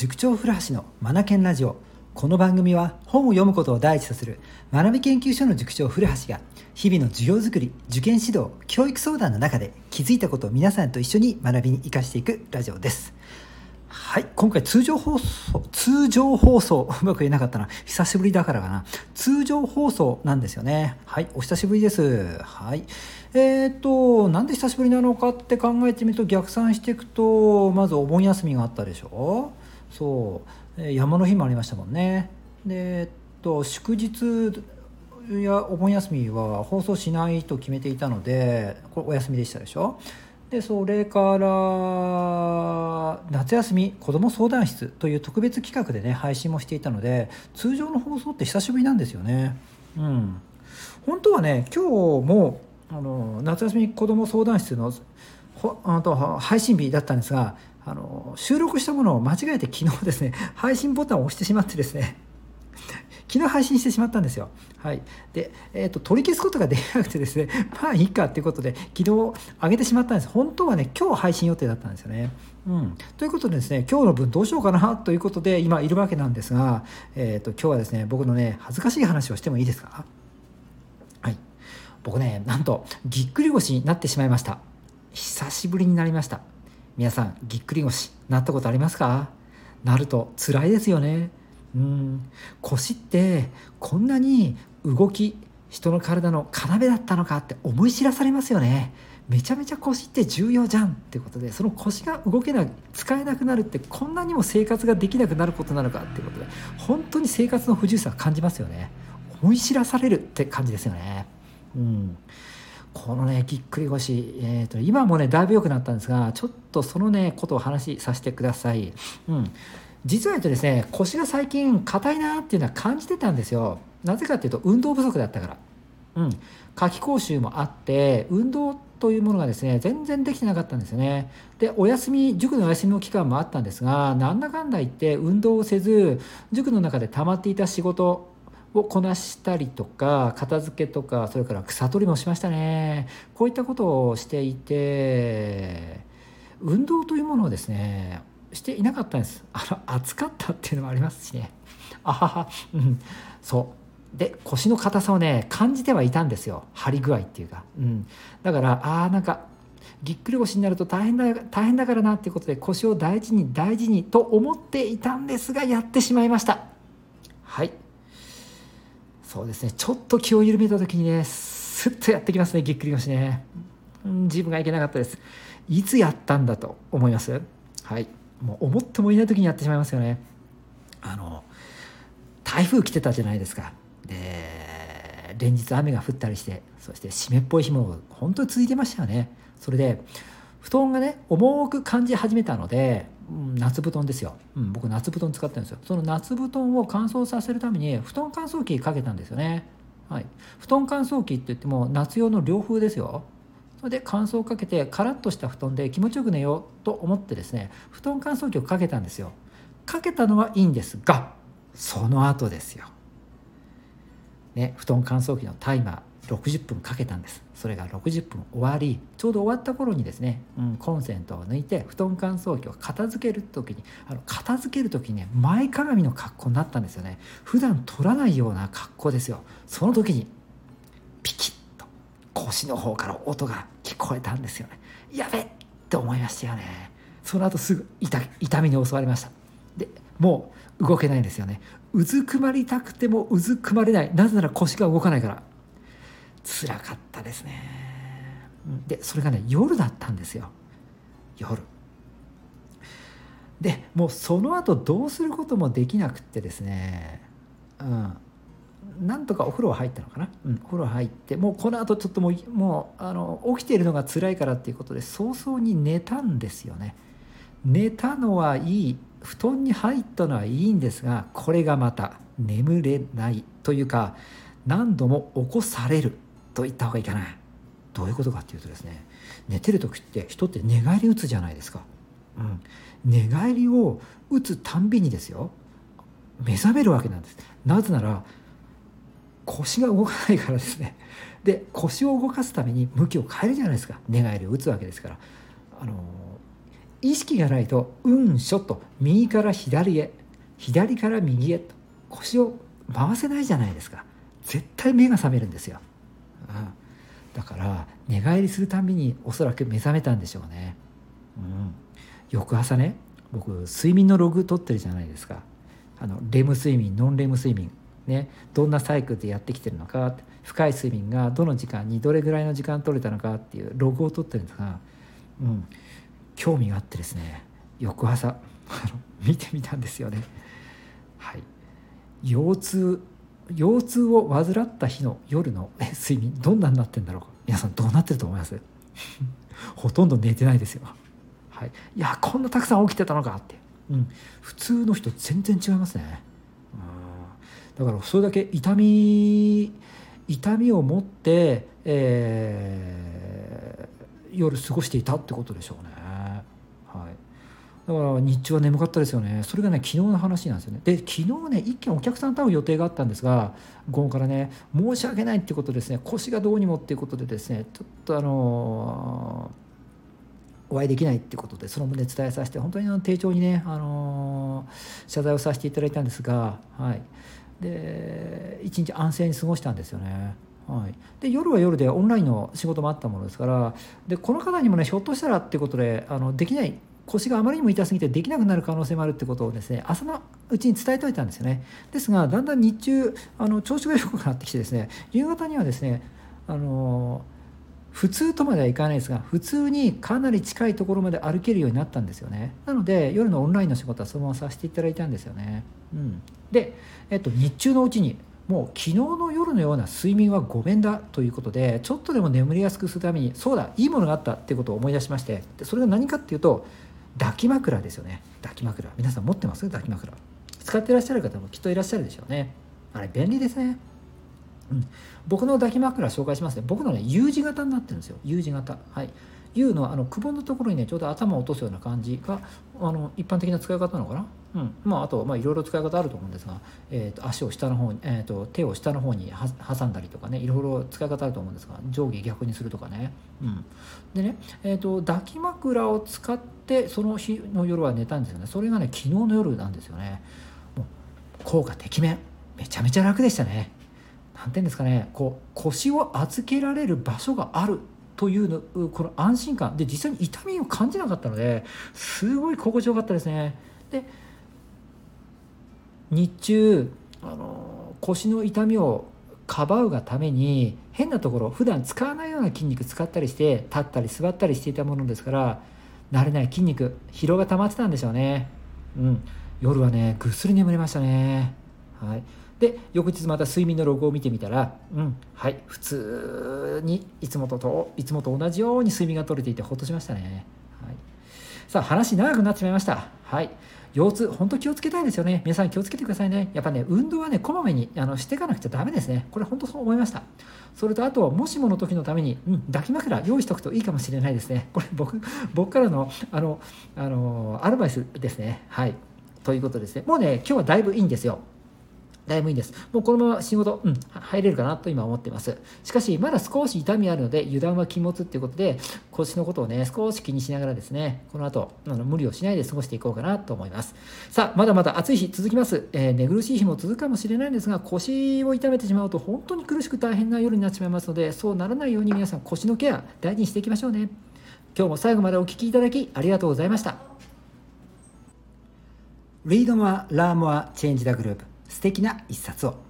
塾長古橋のマナケンラジオこの番組は本を読むことを第一とする学び研究所の塾長古橋が日々の授業づくり受験指導教育相談の中で気づいたことを皆さんと一緒に学びに生かしていくラジオです。はい今回通常放送通常放送うまく言えなかったな久しぶりだからかな。通常放送なんですよね。はいお久しぶりです。はい。えーとなんで久しぶりなのかって考えてみると逆算していくとまずお盆休みがあったでしょ。そう。山の日もありましたもんね。でえっと祝日やお盆休みは放送しないと決めていたのでこれお休みでしたでしょ？でそれから夏休み子ども相談室という特別企画でね配信もしていたので通常の放送って久しぶりなんですよね。うん。本当はね今日もあの夏休み子ども相談室のほあと配信日だったんですがあの収録したものを間違えて昨日ですね 配信ボタンを押してしまってですね 昨日配信してしまったんですよ。はい。で、えっ、ー、と、取り消すことができなくてですね、まあいいかっていうことで、昨日上げてしまったんです。本当はね、今日配信予定だったんですよね。うん。ということでですね、今日の分どうしようかなということで、今いるわけなんですが、えっ、ー、と、今日はですね、僕のね、恥ずかしい話をしてもいいですか？はい。僕ね、なんと、ぎっくり腰になってしまいました。久しぶりになりました。皆さん、ぎっくり腰、なったことありますか？なると辛いですよね。うん。腰ってこんなに動き人の体の要だったのかって思い知らされますよね。めちゃめちゃ腰って重要じゃんってことでその腰が動けない使えなくなるってこんなにも生活ができなくなることなのかっていうことで本当に生活の不自由さを感じますよね。思い知らされるって感じですよね。うん。このねぎっくり腰、えーと、今もねだいぶ良くなったんですがちょっとそのねことを話しさせてください、うん、実は言うとですね腰が最近硬いなっていうのは感じてたんですよ。なぜかっていうと運動不足だったから。うん。夏期講習もあって運動というものがですね全然できてなかったんですよね。でお休み塾のお休みの期間もあったんですがなんだかんだ言って運動をせず塾の中で溜まっていた仕事をこなしたりとか片付けとかそれから草取りもしましたね。こういったことをしていて運動というものをですねしていなかったんです。あの暑かったっていうのもありますしね。あははうん。そう。で腰の硬さをね感じてはいたんですよ。張り具合っていうか、うん、だからああなんかぎっくり腰になると大変だ大変だからなっていうことで腰を大事に大事にと思っていたんですがやってしまいました。はい。そうですね。ちょっと気を緩めた時にねスッとやってきますね。ぎっくり腰ね、うん、自分がいけなかったです。いつやったんだと思います？はい。もう思ってもいない時にやってしまいますよね。あの台風来てたじゃないですか。で連日雨が降ったりしてそして湿っぽい日も本当に続いてましたよね。それで布団がね重く感じ始めたので、夏布団ですよ、うん、僕夏布団使ってるんですよ。その夏布団を乾燥させるために布団乾燥機かけたんですよね。はい。布団乾燥機って言っても夏用の涼風ですよ。それで乾燥をかけてカラッとした布団で気持ちよく寝ようと思ってですね布団乾燥機をかけたんですよ。かけたのはいいんですがその後ですよ、ね、布団乾燥機のタイマー60分かけたんです。それが60分終わりちょうど終わった頃にですね、うん、コンセントを抜いて布団乾燥機を片付ける時にあの片付ける時にね前かがみの格好になったんですよね。普段取らないような格好ですよ。その時にピキッと腰の方から音が聞こえたんですよね。やべって思いましたよね。その後すぐ痛痛みに襲われました。でもう動けないんですよね。うずくまりたくてもうずくまれない。なぜなら腰が動かないから。辛かったですね。でそれがね夜だったんですよ。夜。でもうその後どうすることもできなくってですね。うん。なんとかお風呂入ったのかな、うん、お風呂入ってもうこのあとちょっともうもうあの起きているのが辛いからっていうことで早々に寝たんですよね。寝たのはいい布団に入ったのはいいんですがこれがまた眠れないというか何度も起こされる。と言った方がいいかな。どういうことかっていうとですね寝てる時って人って寝返り打つじゃないですか、うん、寝返りを打つたんびにですよ目覚めるわけなんです。なぜなら腰が動かないからですね。で腰を動かすために向きを変えるじゃないですか。寝返りを打つわけですから。あの意識がないとうんしょと右から左へ左から右へと腰を回せないじゃないですか。絶対目が覚めるんですよ、だから寝返りするたびにおそらく目覚めたんでしょうね、うん、翌朝ね僕睡眠のログ取ってるじゃないですか。あのレム睡眠ノンレム睡眠。ね。どんなサイクルでやってきてるのか。深い睡眠がどの時間にどれぐらいの時間取れたのか。っていうログを取ってるんですが、うん、興味があってですね。翌朝。見てみたんですよね。はい、腰痛腰痛を患った日の夜の睡眠どんなになってんだろう皆さんどうなってると思います？ほとんど寝てないですよ。はい、いやこんなたくさん起きてたのかって、うん、普通の人全然違いますね。うん、だからそれだけ痛み痛みを持って、えー、夜過ごしていたってことでしょうね。だから日中は眠かったですよね。それがね昨日の話なんですよね。で昨日ね一件お客さんと会う予定があったんですが午後からね申し訳ないってことですね腰がどうにもっていうことでですねちょっとあのー、お会いできないってことでその旨伝えさせて本当にあの丁重にね、あのー、謝罪をさせていただいたんですがはい。で一日安静に過ごしたんですよね。はい、で夜は夜でオンラインの仕事もあったものですからでこの方にもねひょっとしたらっていうことであのできない腰があまりにも痛すぎてできなくなる可能性もあるってことをですね朝のうちに伝えておいたんですよね。ですがだんだん日中あの調子が良くなってきてですね夕方にはですねあの普通とまではいかないですが普通にかなり近いところまで歩けるようになったんですよね。なので夜のオンラインの仕事はそのままさせていただいたんですよね、うん、で、えっと、日中のうちにもう昨日の夜のような睡眠はごめんだということでちょっとでも眠りやすくするためにそうだいいものがあったっていうことを思い出しましてでそれが何かっていうと抱き枕ですよね。抱き枕。皆さん持ってます？抱き枕。使ってらっしゃる方もきっといらっしゃるでしょうね。あれ便利ですね。うん、僕の抱き枕紹介しますね。僕のね U 字型になってるんですよ。U 字型。はい。U のあのくぼのところにねちょうど頭を落とすような感じがあの一般的な使い方なのかな、うん。まあ、あといろいろ使い方あると思うんですが、えーと、足を下の方に、えーと、手を下の方に挟んだりとかねいろいろ使い方あると思うんですが上下逆にするとかね、うん、でね、えーと、抱き枕を使ってその日の夜は寝たんですよね。それがね昨日の夜なんですよね。もう効果てきめん。めちゃめちゃ楽でしたね。なんていうんですかね。こう腰を預けられる場所がある。というのこの安心感。で実際に痛みを感じなかったのですごい心地よかったですね。で日中あの腰の痛みをかばうがために変なところ普段使わないような筋肉使ったりして立ったり座ったりしていたものですから慣れない筋肉疲労が溜まってたんでしょうね。うん。夜はねぐっすり眠れましたね。はい。で翌日また睡眠のログを見てみたらうんはい普通にいつもとといつもと同じように睡眠が取れていてほっとしましたね、はい、さあ話長くなってしまいました。はい。腰痛本当気をつけたいですよね。皆さん気をつけてくださいね。やっぱね運動はねこまめにあのしていかなくちゃダメですね。これ本当そう思いました。それとあとはもしもの時のために、うん、抱き枕用意しておくといいかもしれないですね。これ僕僕からのあのあのアドバイスですね。はい。ということですね。もうね今日はだいぶいいんですよ。だいぶいいんです。もうこのまま仕事、うん、入れるかなと今思っています。しかし、まだ少し痛みあるので、油断は禁物っていうことで、腰のことをね、少し気にしながらですね、この後、あの無理をしないで過ごしていこうかなと思います。さあ、まだまだ暑い日続きます。えー、寝苦しい日も続くかもしれないんですが、腰を痛めてしまうと本当に苦しく大変な夜になってしまいますので、そうならないように皆さん腰のケア大事にしていきましょうね。今日も最後までお聴きいただきありがとうございました。Read more, Learn more, Change the Group 素敵な一冊を。